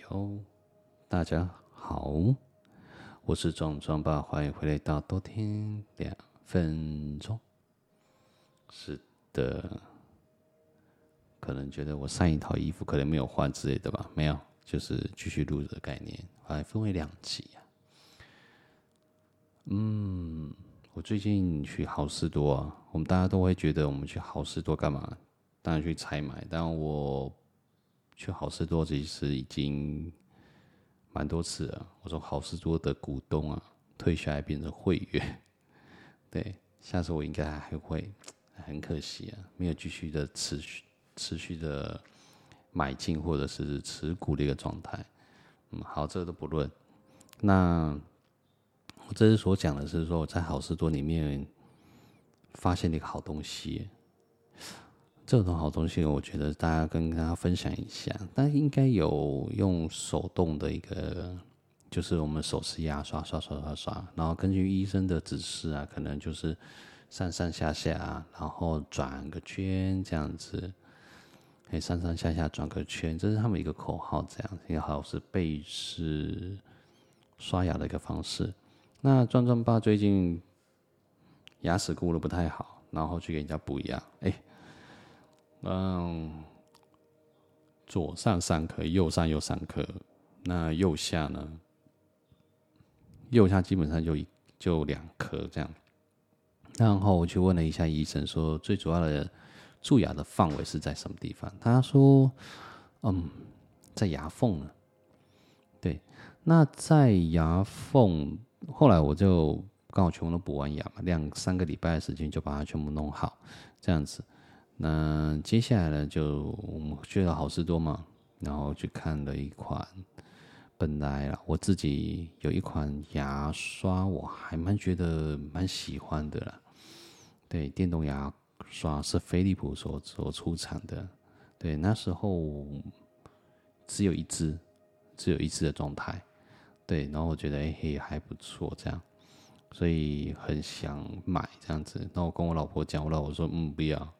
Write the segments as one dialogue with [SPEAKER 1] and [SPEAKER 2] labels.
[SPEAKER 1] 哟，大家好，我是壮壮爸，欢迎回来到多听两分钟。是的，可能觉得我上一套衣服可能没有换之类的吧？没有，就是继续录的概念，还分为两集啊。嗯，我最近去好事多啊，我们大家都会觉得我们去好事多干嘛？当然去采买，但我。去好事多其实已经蛮多次了。我从好事多的股东啊退下来变成会员，对，下次我应该还会。很可惜啊，没有继续的持续持续的买进或者是持股的一个状态。嗯，好，这个都不论。那我这次所讲的是说，在好事多里面发现了一个好东西。这种好东西，我觉得大家跟大家分享一下。但应该有用手动的一个，就是我们手持牙刷刷刷刷刷，然后根据医生的指示啊，可能就是上上下下，然后转个圈这样子，可以上上下下转个圈，这是他们一个口号，这样也好是背式刷牙的一个方式。那壮壮爸最近牙齿顾的不太好，然后去给人家补牙，哎。嗯，左上三颗，右上又三颗，那右下呢？右下基本上就一就两颗这样。然后我去问了一下医生，说最主要的蛀牙的范围是在什么地方？他说，嗯，在牙缝呢。对，那在牙缝，后来我就刚好全部都补完牙嘛，两三个礼拜的时间就把它全部弄好，这样子。那接下来呢，就我们去了好事多嘛，然后去看了一款，本来啊，我自己有一款牙刷，我还蛮觉得蛮喜欢的啦。对，电动牙刷是飞利浦所所出产的，对，那时候只有一只，只有一只的状态，对，然后我觉得哎嘿还不错这样，所以很想买这样子。那我跟我老婆讲，我老婆说嗯不要。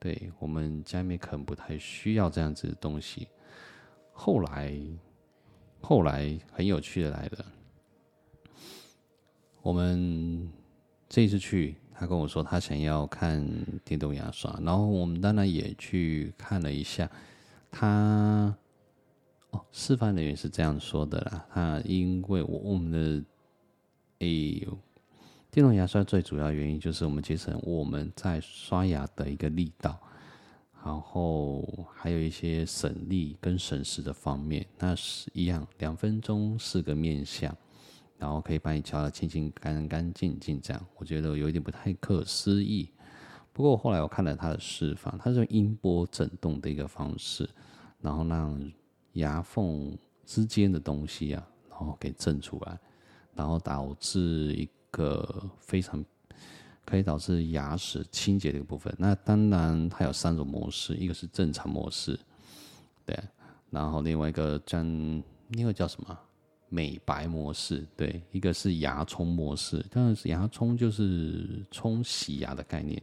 [SPEAKER 1] 对，我们家里面可能不太需要这样子的东西。后来，后来很有趣的来了。我们这次去，他跟我说他想要看电动牙刷，然后我们当然也去看了一下。他哦，示范人员是这样说的啦。他因为我我们的哎呦。电动牙刷最主要原因就是我们节省我们在刷牙的一个力道，然后还有一些省力跟省时的方面。那是一样，两分钟四个面相，然后可以把你敲得清清干干净净这样。我觉得有一点不太可思议。不过后来我看了他的示范，他是用音波震动的一个方式，然后让牙缝之间的东西啊，然后给震出来，然后导致一。个非常可以导致牙齿清洁的一个部分。那当然，它有三种模式，一个是正常模式，对，然后另外一个叫另外叫什么美白模式，对，一个是牙冲模式。当然是牙冲就是冲洗牙的概念，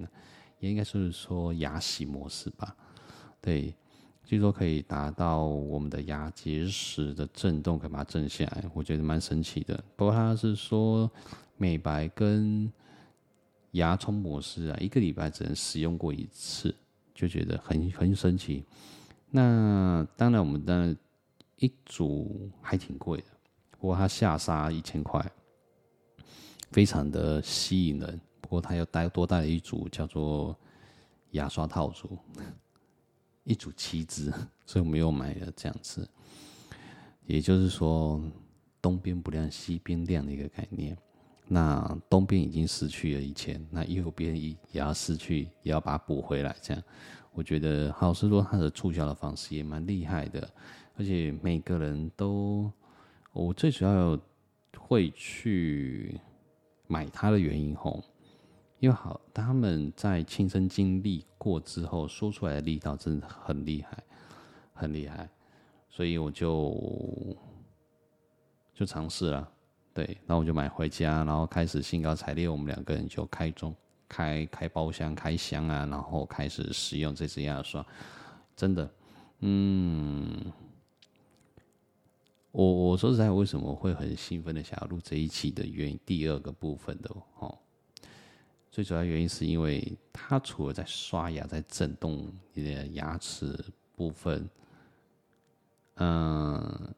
[SPEAKER 1] 也应该是说牙洗模式吧，对，据说可以达到我们的牙结石的震动，可以把它震下来，我觉得蛮神奇的。不过他是说。美白跟牙冲模式啊，一个礼拜只能使用过一次，就觉得很很神奇。那当然，我们的一组还挺贵的，不过它下杀一千块，非常的吸引人。不过它又带多带了一组叫做牙刷套组，一组七只，所以我们又买了这样子。也就是说，东边不亮西边亮的一个概念。那东边已经失去了以前，那右边也也要失去，也要把它补回来。这样，我觉得好市多它的促销的方式也蛮厉害的，而且每个人都，我最主要会去买它的原因吼，因为好他们在亲身经历过之后说出来的力道真的很厉害，很厉害，所以我就就尝试了。对，那我就买回家，然后开始兴高采烈，我们两个人就开中开开包厢开箱啊，然后开始使用这支牙刷，真的，嗯，我我说实在，为什么会很兴奋的想要录这一期的原因，第二个部分的哦，最主要原因是因为它除了在刷牙，在震动你的牙齿部分，嗯，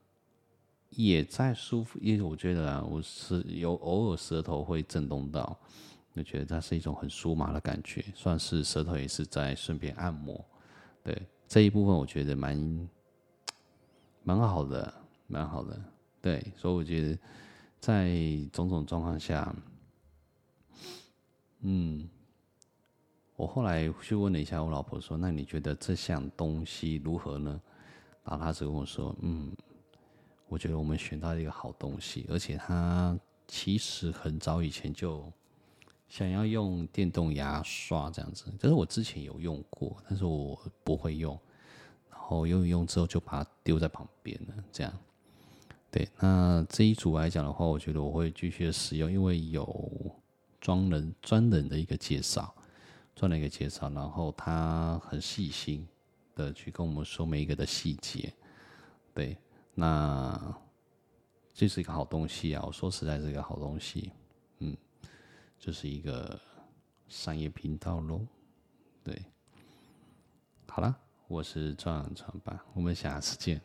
[SPEAKER 1] 也在舒服，因为我觉得啊，我是有偶尔舌头会震动到，就觉得它是一种很酥麻的感觉，算是舌头也是在顺便按摩，对这一部分我觉得蛮蛮好的。蛮好的，对，所以我觉得在种种状况下，嗯，我后来去问了一下我老婆，说：“那你觉得这项东西如何呢？”然后她只跟我说：“嗯，我觉得我们选到一个好东西，而且他其实很早以前就想要用电动牙刷这样子，但是我之前有用过，但是我不会用，然后用一用之后就把它丢在旁边了，这样。”对，那这一组来讲的话，我觉得我会继续使用，因为有专人专人的一个介绍，专人一个介绍，然后他很细心的去跟我们说每一个的细节。对，那这是一个好东西啊！我说实在是一个好东西，嗯，就是一个商业频道喽。对，好了，我是壮阳传吧，我们下次见。